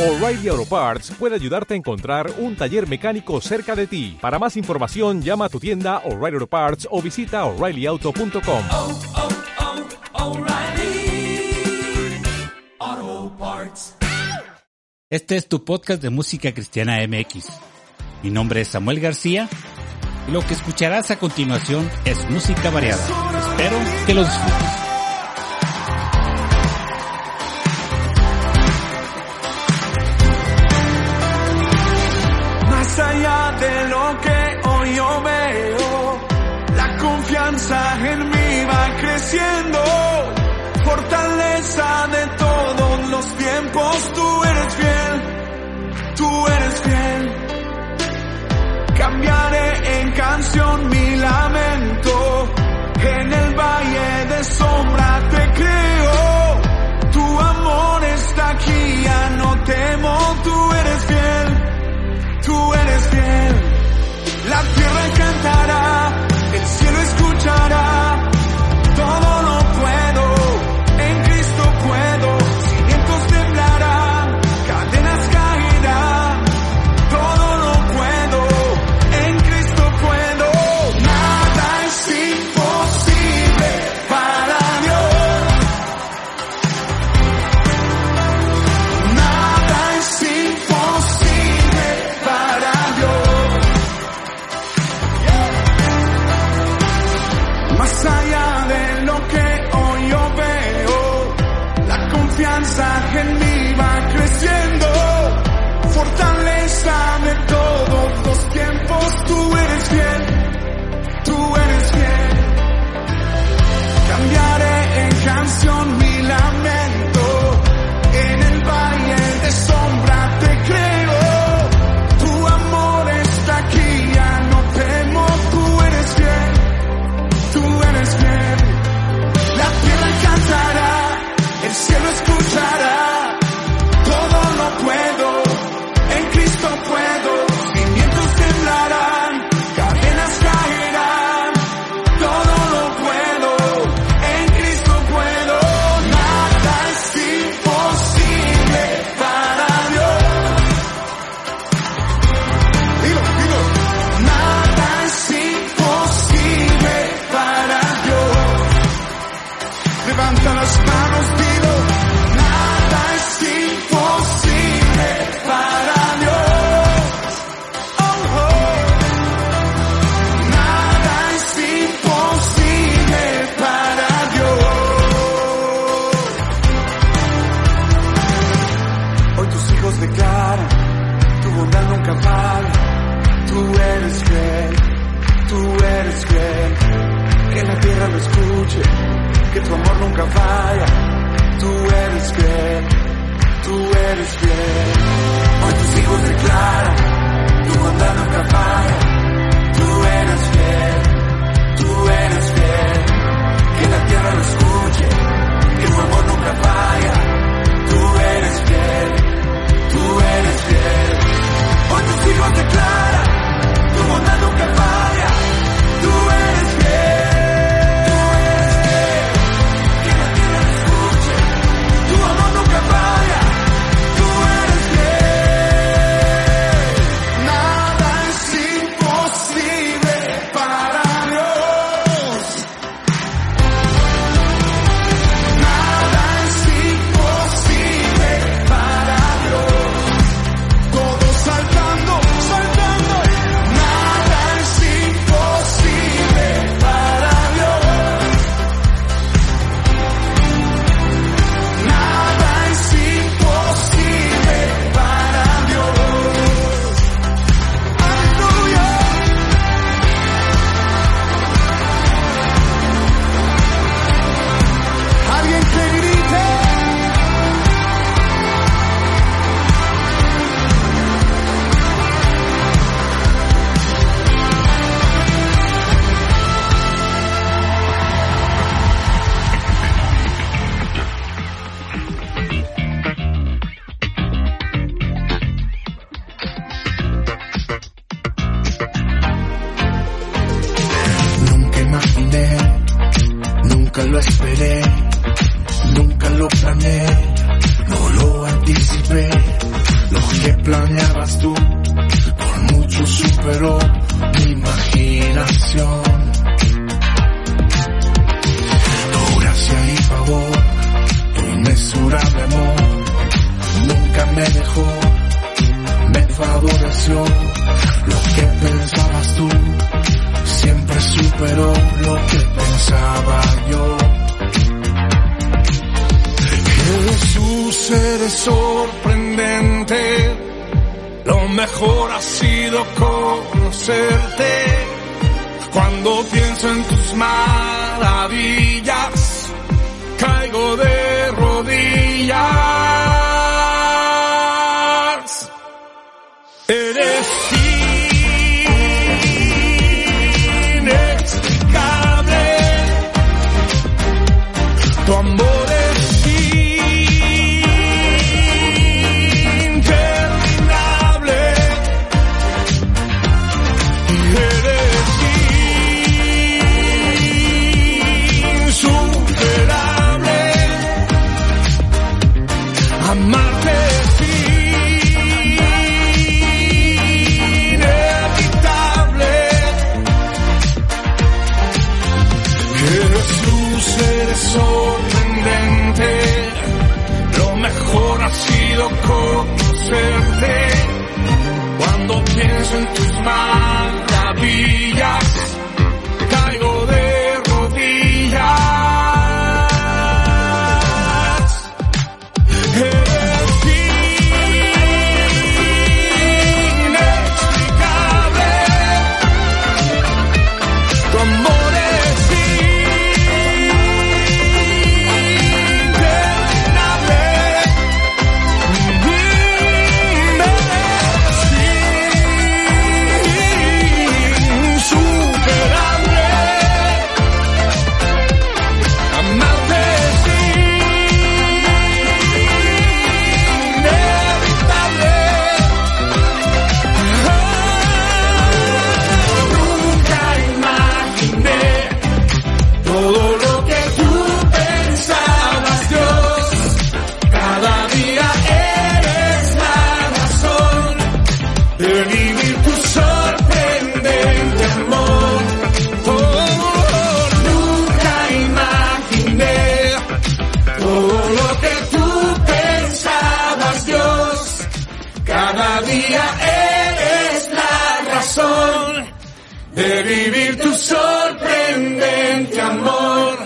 O'Reilly Auto Parts puede ayudarte a encontrar un taller mecánico cerca de ti. Para más información, llama a tu tienda O'Reilly Auto Parts o visita oreillyauto.com. Oh, oh, oh, este es tu podcast de música cristiana MX. Mi nombre es Samuel García lo que escucharás a continuación es música variada. Espero que lo disfrutes. canción, mi lamento, en el valle de sombra te Cada día eres la razón de vivir tu sorprendente amor.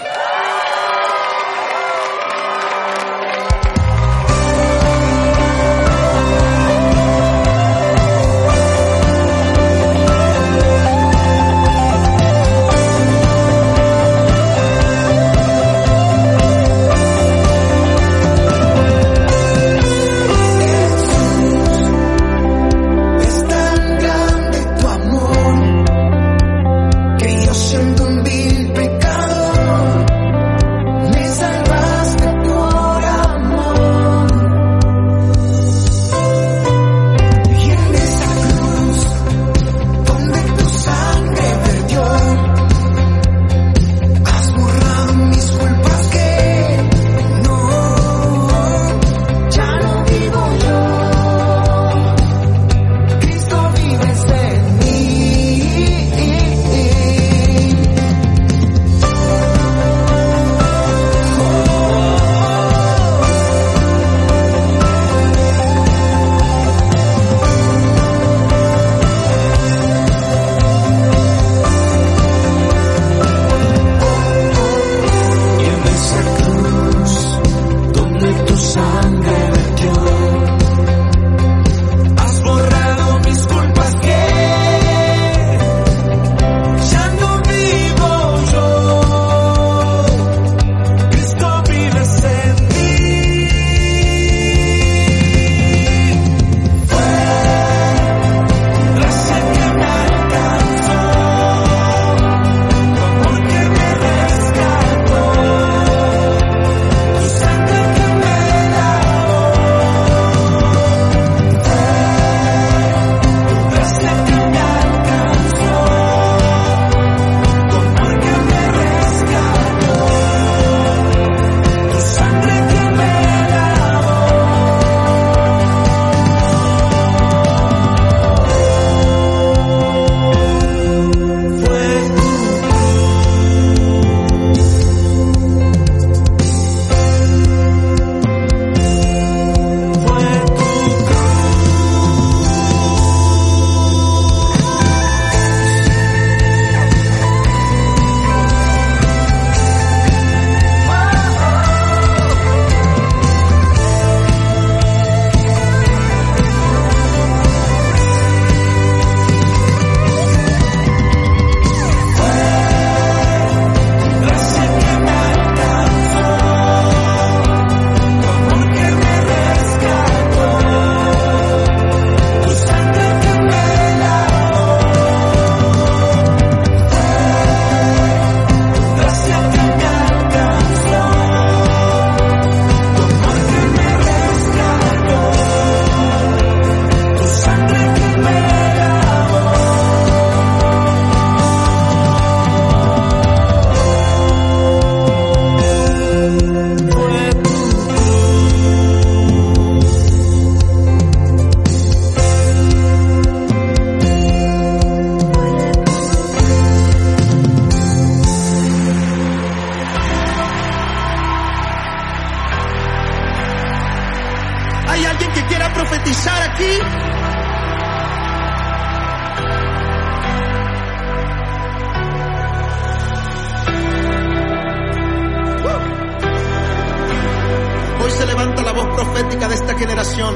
generación.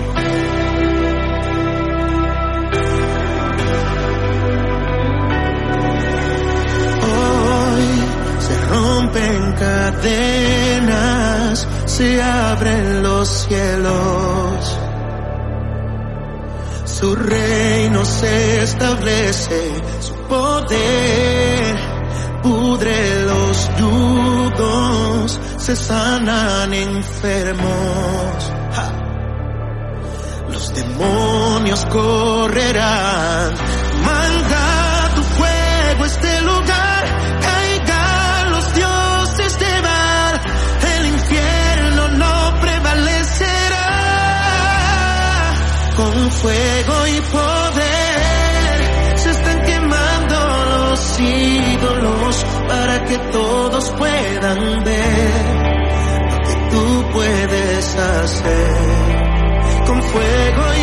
Hoy se rompen cadenas, se abren los cielos. Su reino se establece, su poder pudre los yugos, se sanan enfermos. correrán. Manda tu fuego a este lugar, caigan los dioses de mar, el infierno no prevalecerá. Con fuego y poder se están quemando los ídolos para que todos puedan ver lo que tú puedes hacer. Con fuego y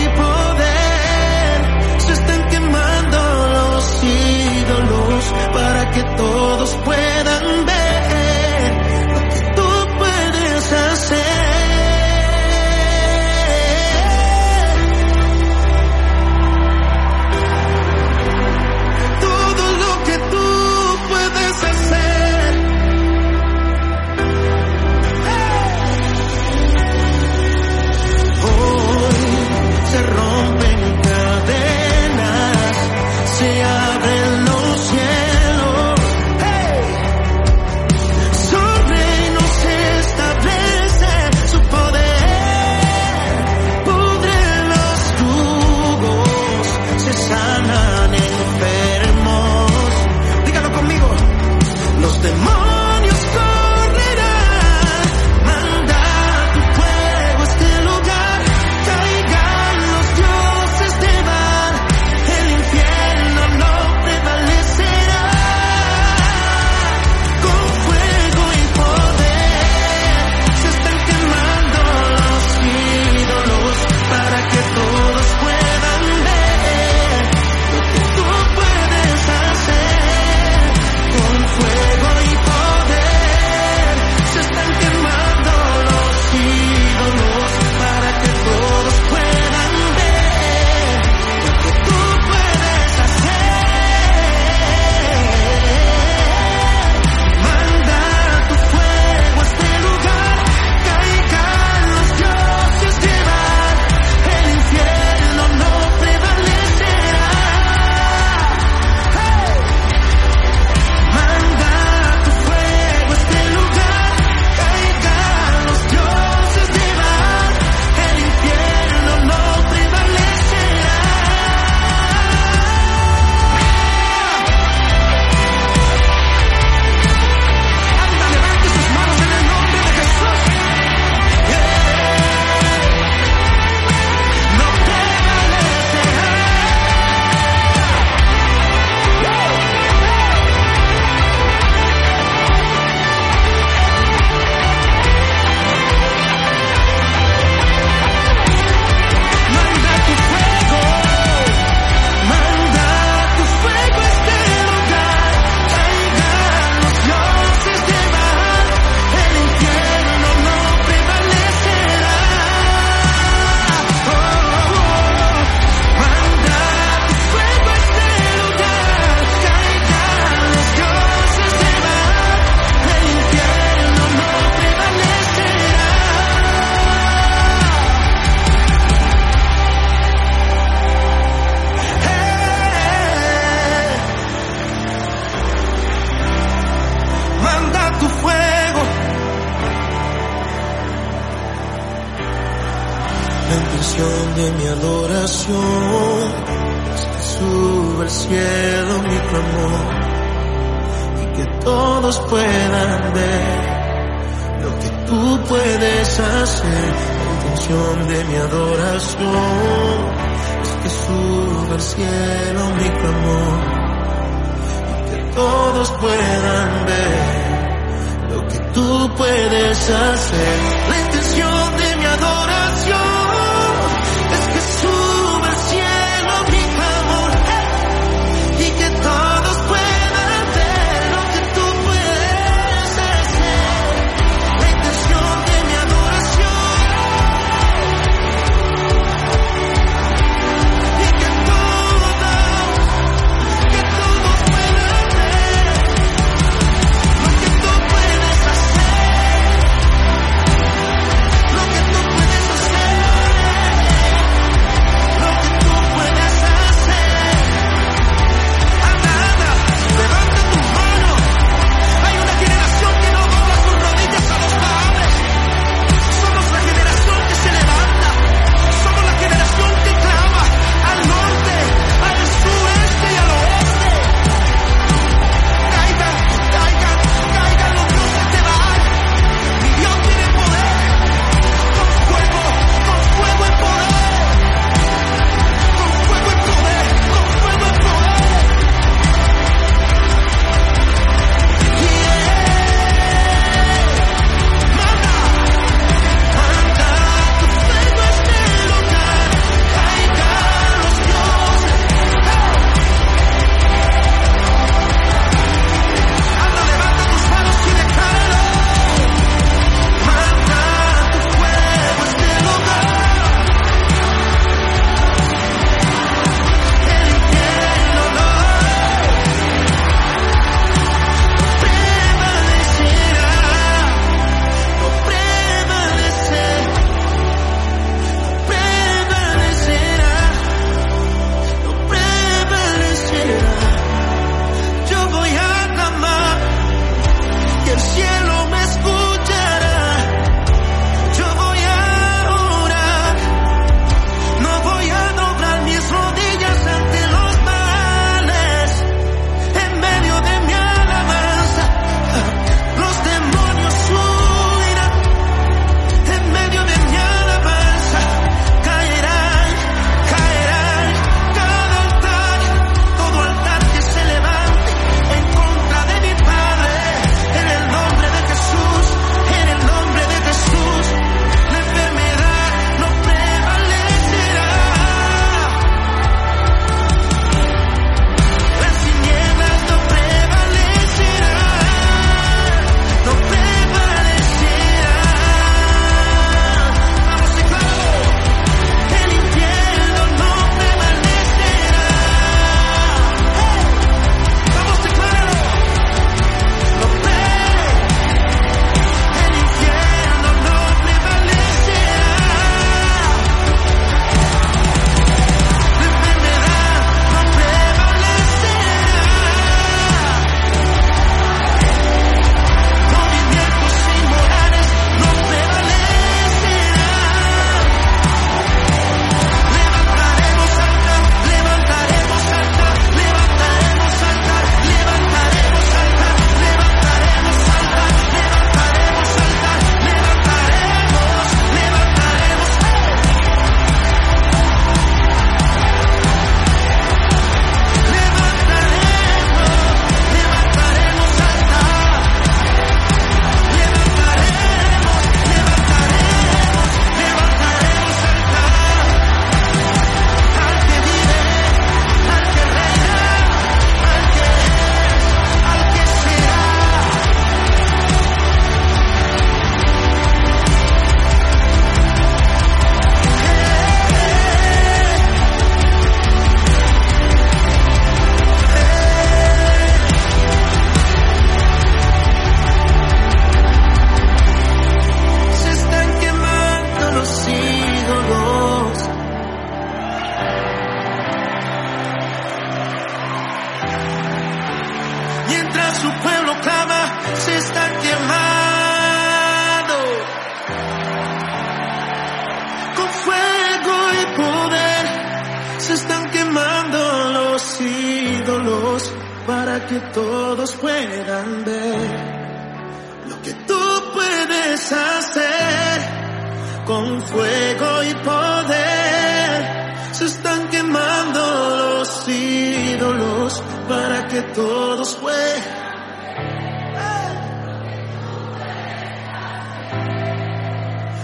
todos fue.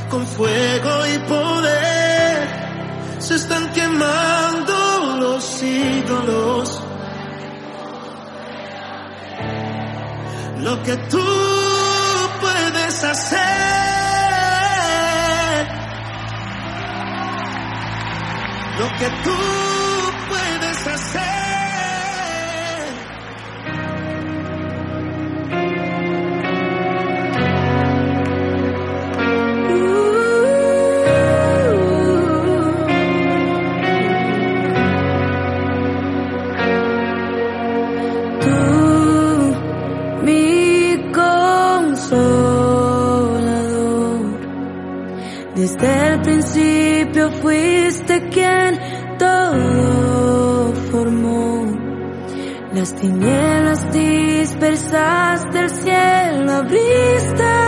Con fuego y poder se están quemando los ídolos. Lo que tú puedes hacer. Lo que tú fuiste quien todo formó. Las tinieblas dispersaste el cielo, abriste.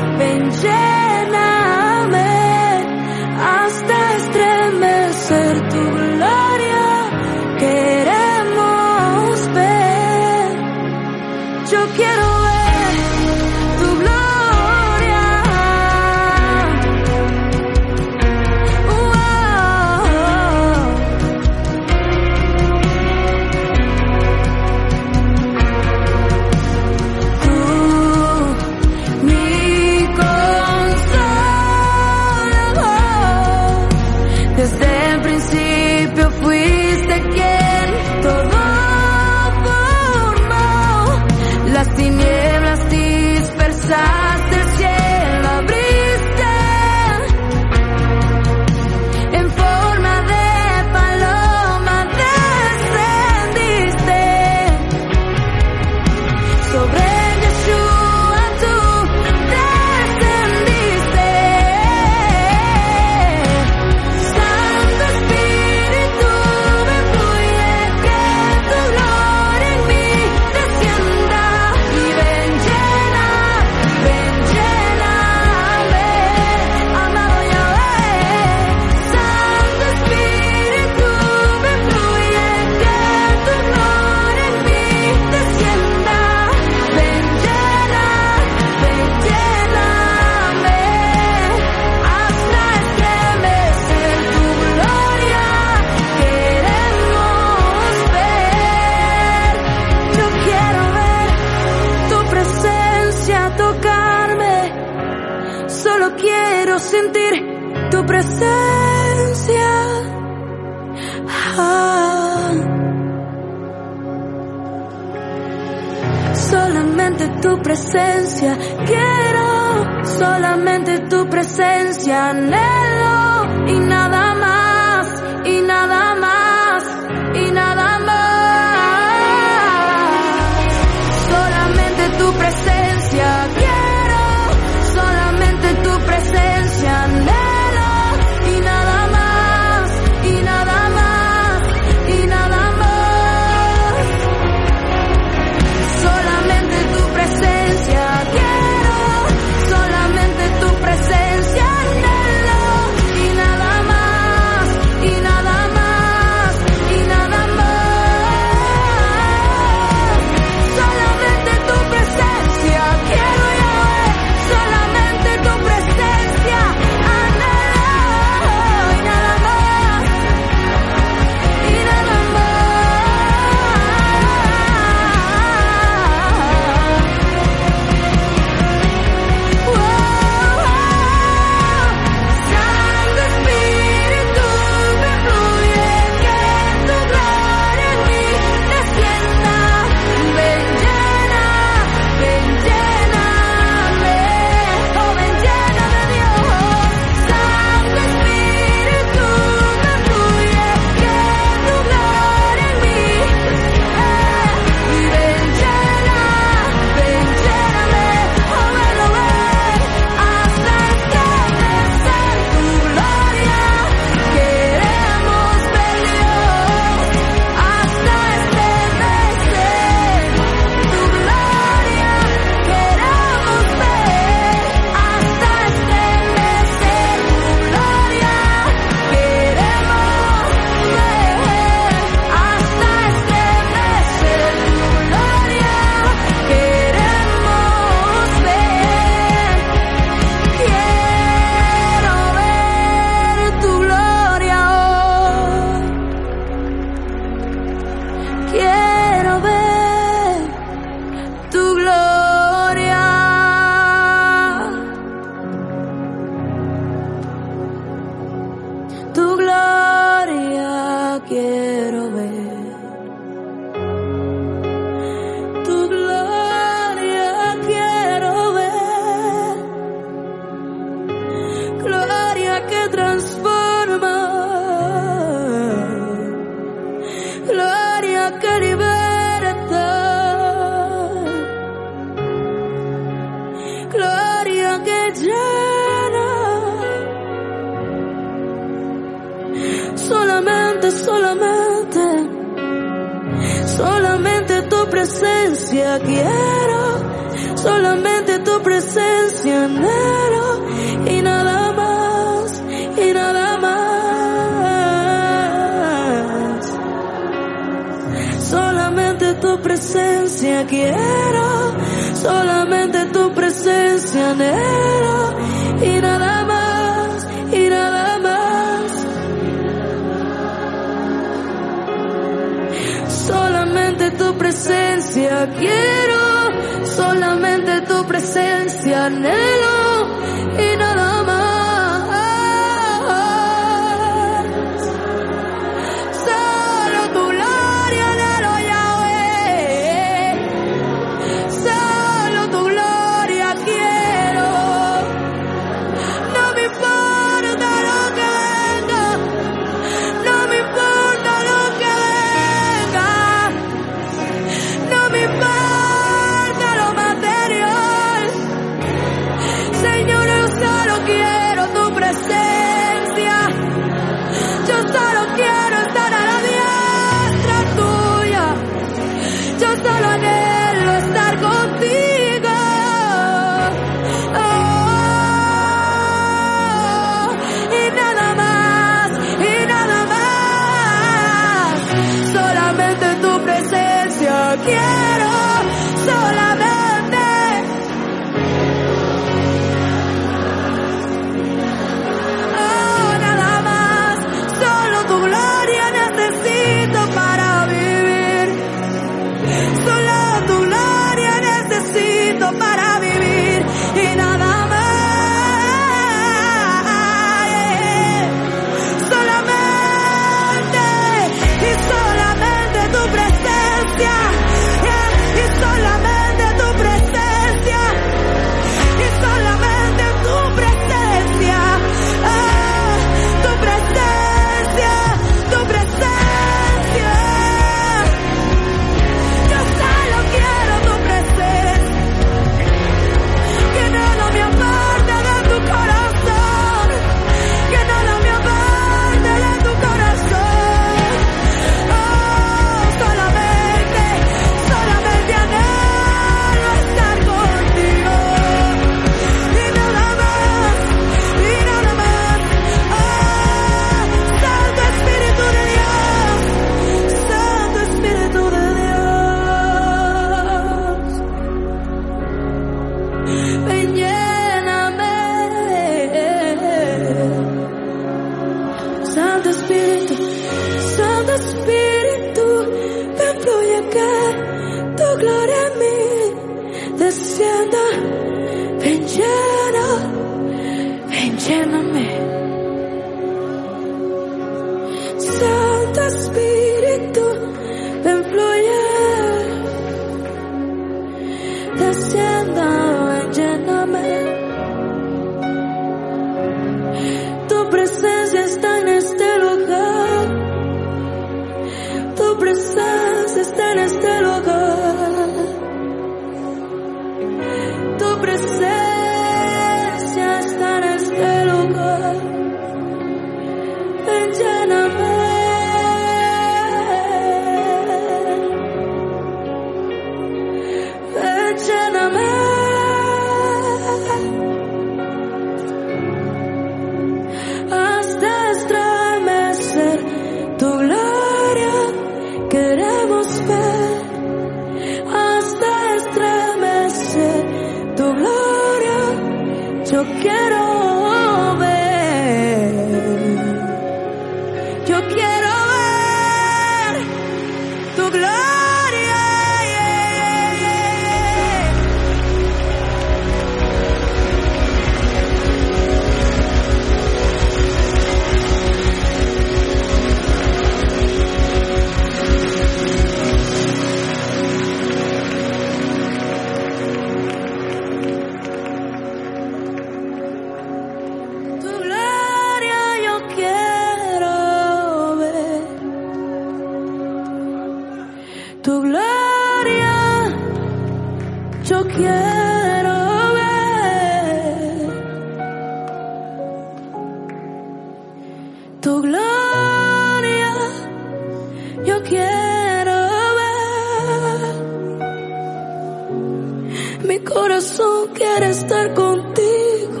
Corazón quiere estar contigo.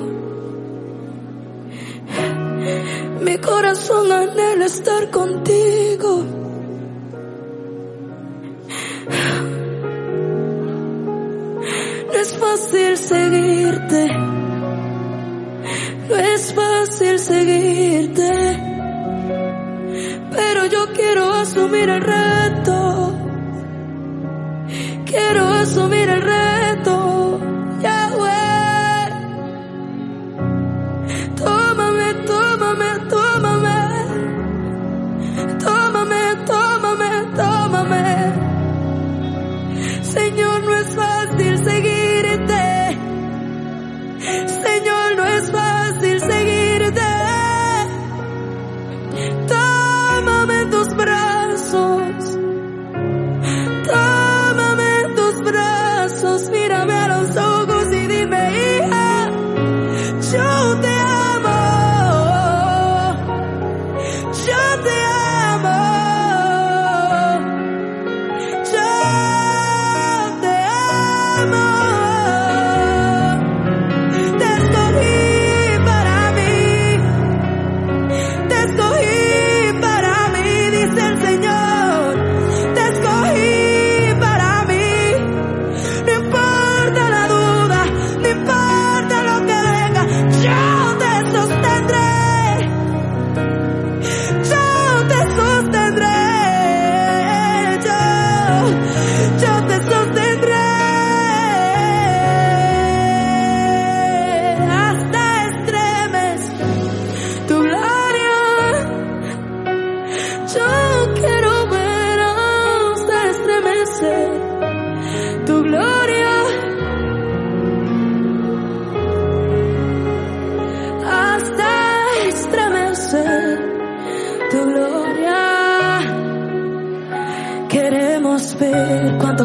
Mi corazón anhela estar contigo. No es fácil seguirte.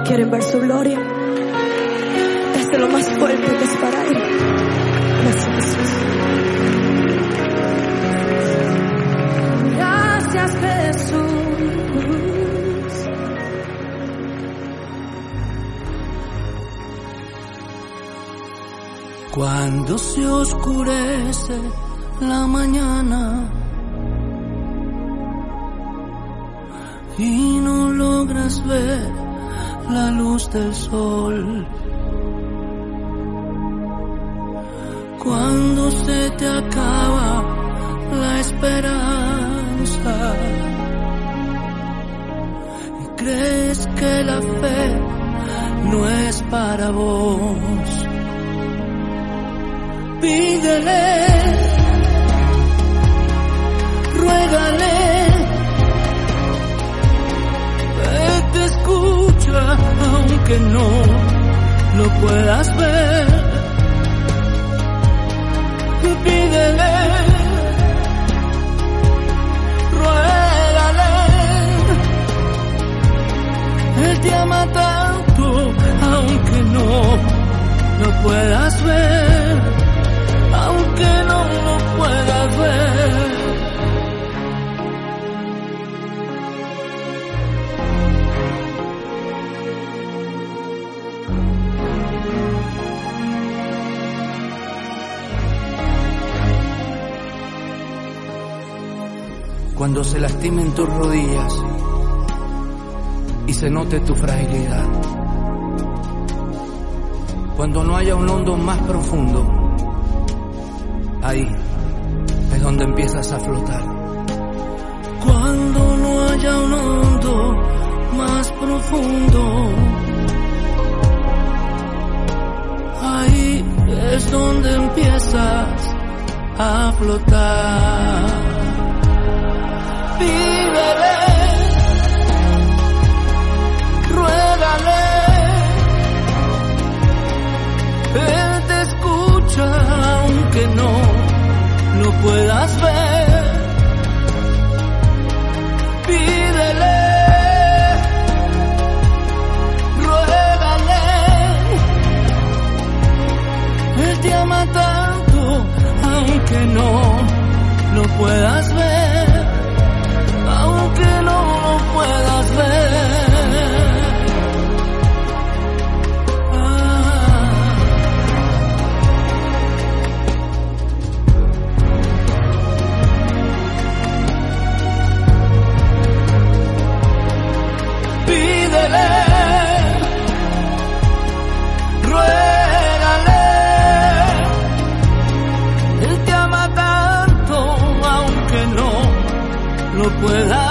Quieren ver su gloria. Desde lo más fuerte que es para él. Gracias. Gracias Jesús. Cuando se oscurece la mañana y no logras ver la luz del sol. Cuando se te acaba la esperanza y crees que la fe no es para vos pídele, ruégale, aunque no lo puedas ver. Pídele, ruégale, Él te ama tanto aunque no lo puedas ver aunque no lo puedas ver. Cuando se lastimen tus rodillas y se note tu fragilidad. Cuando no haya un hondo más profundo ahí es donde empiezas a flotar. Cuando no haya un hondo más profundo, ahí es donde empiezas a flotar pídele, ruégale, Él te escucha aunque no lo puedas ver. Pídele, ruégale, Él te ama tanto aunque no lo puedas ver. Well,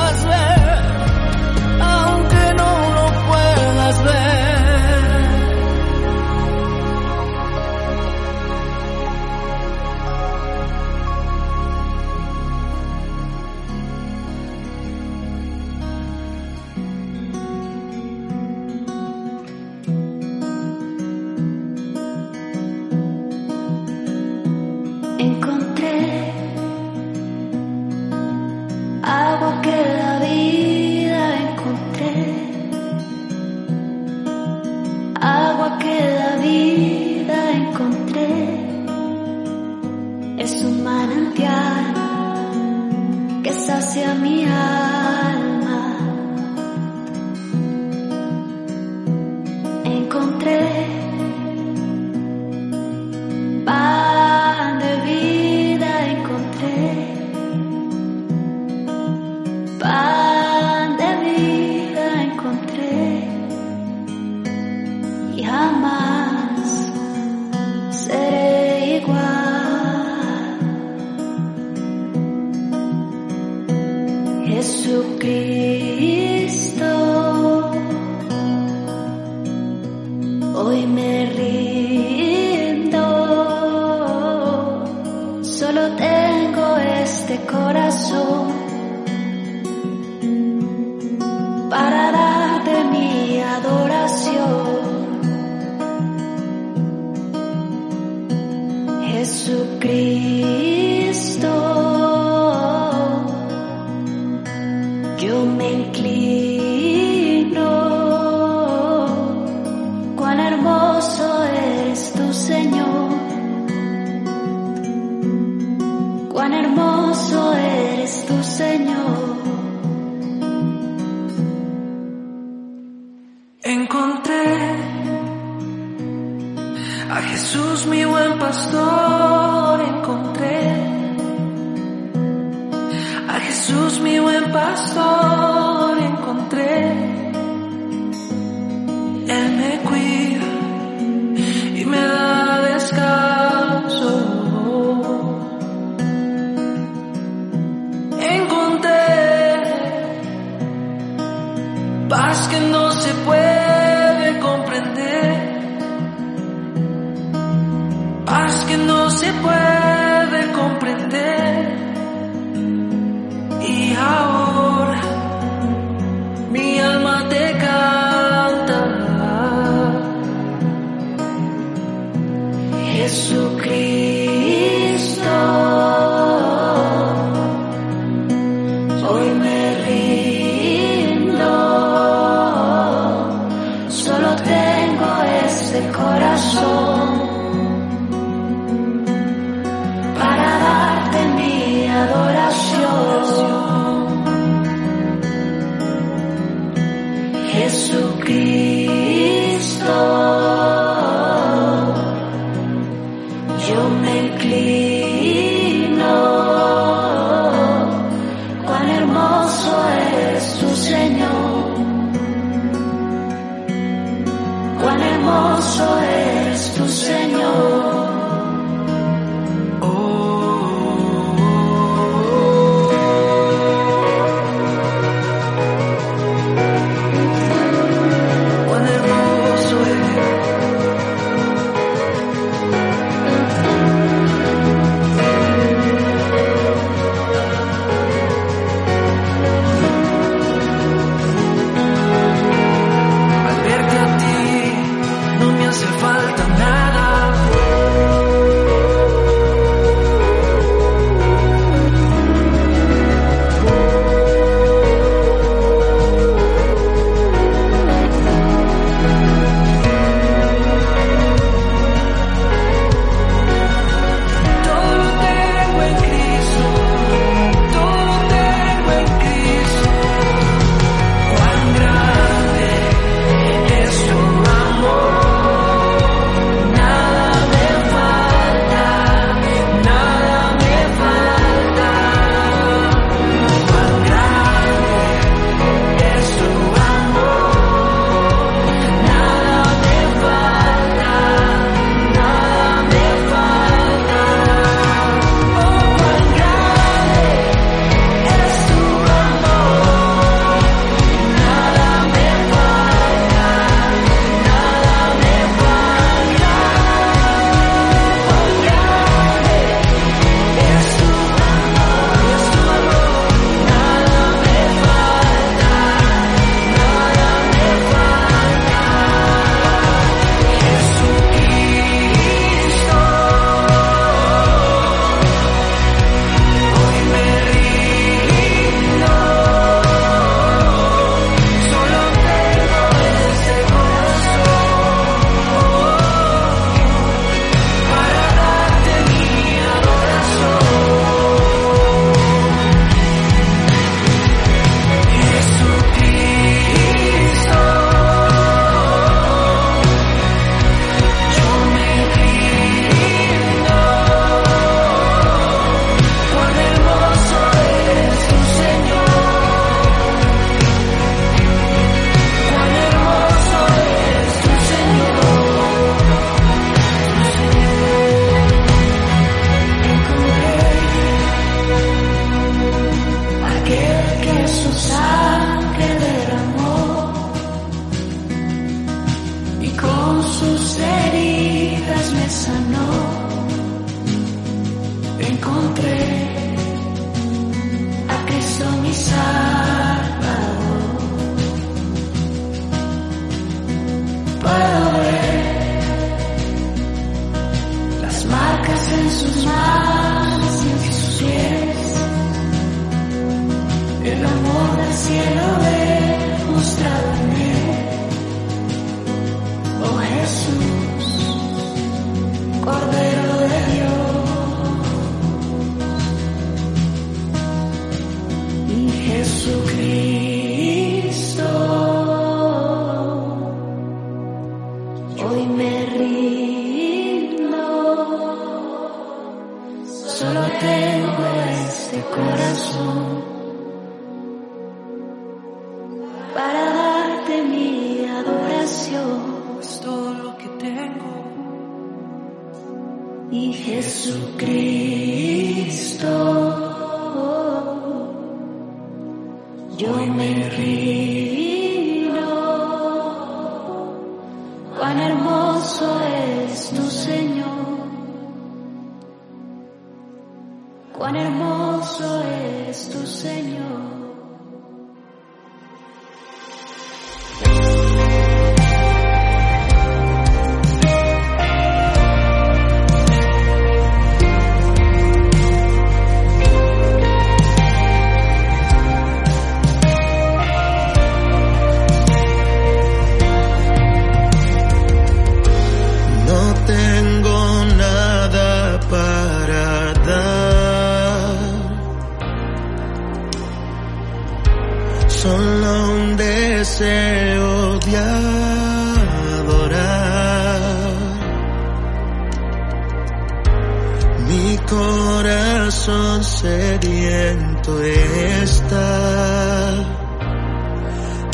sediento está,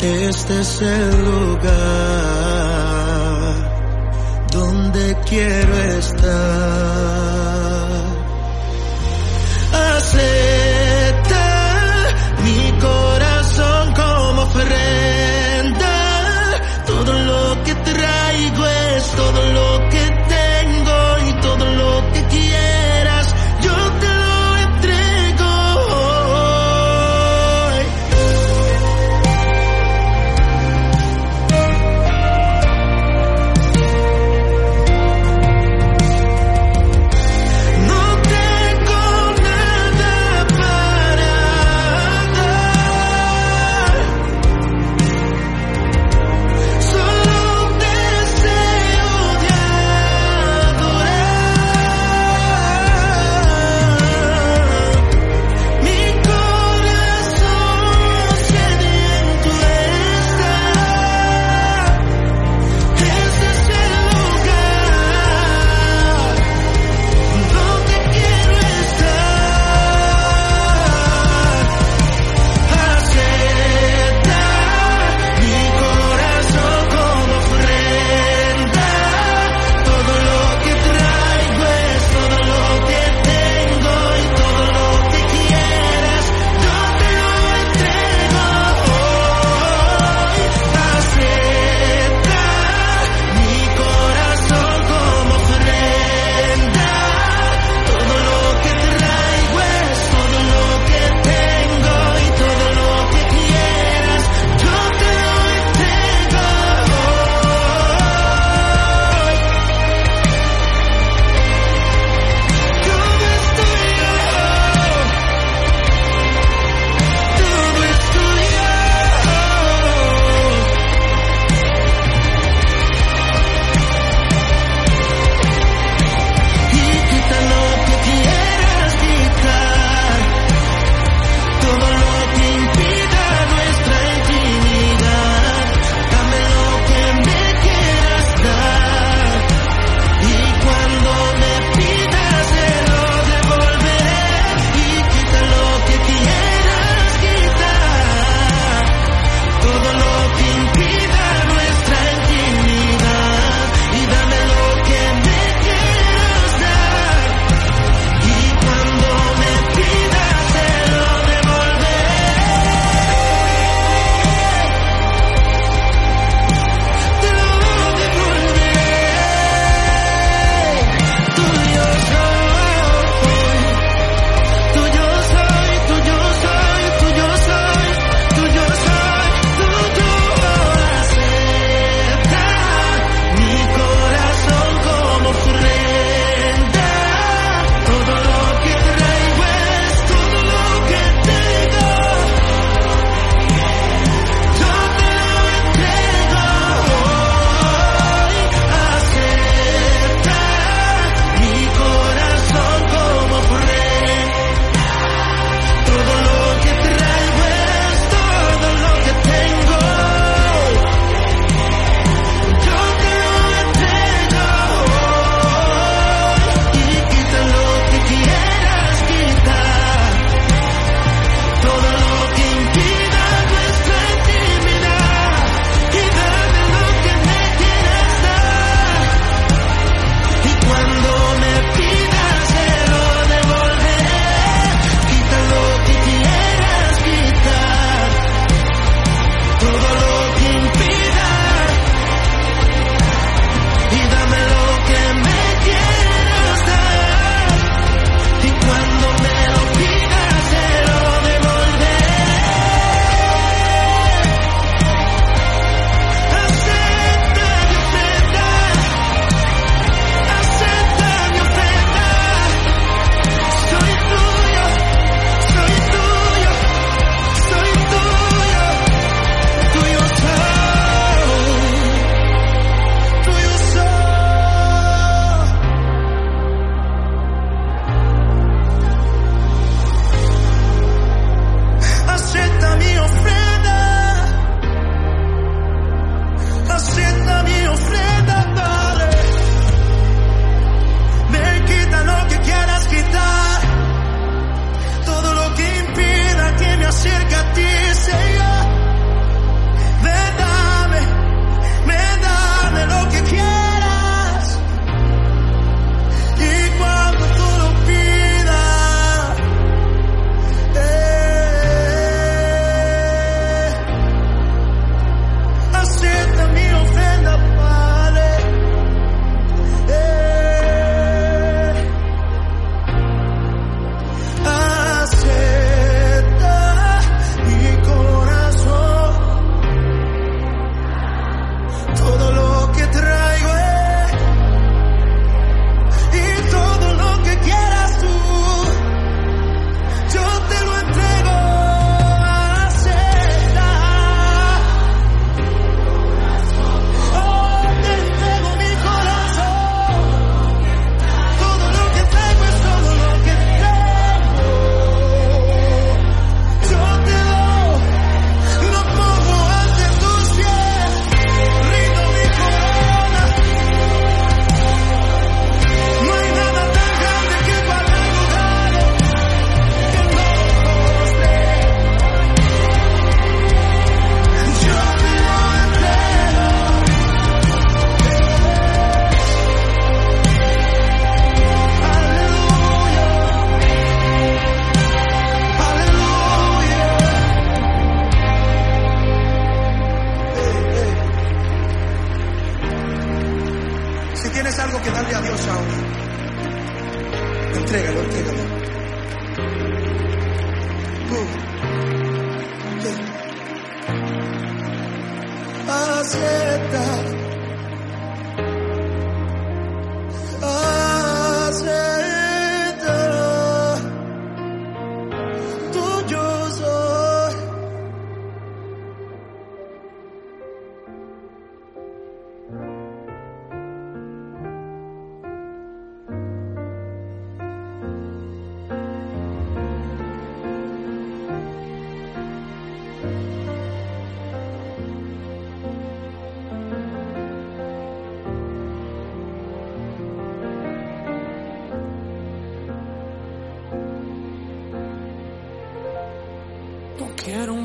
este es el lugar donde quiero estar.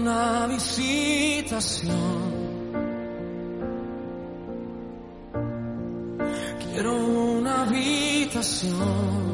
Una visitación. Quiero una habitación.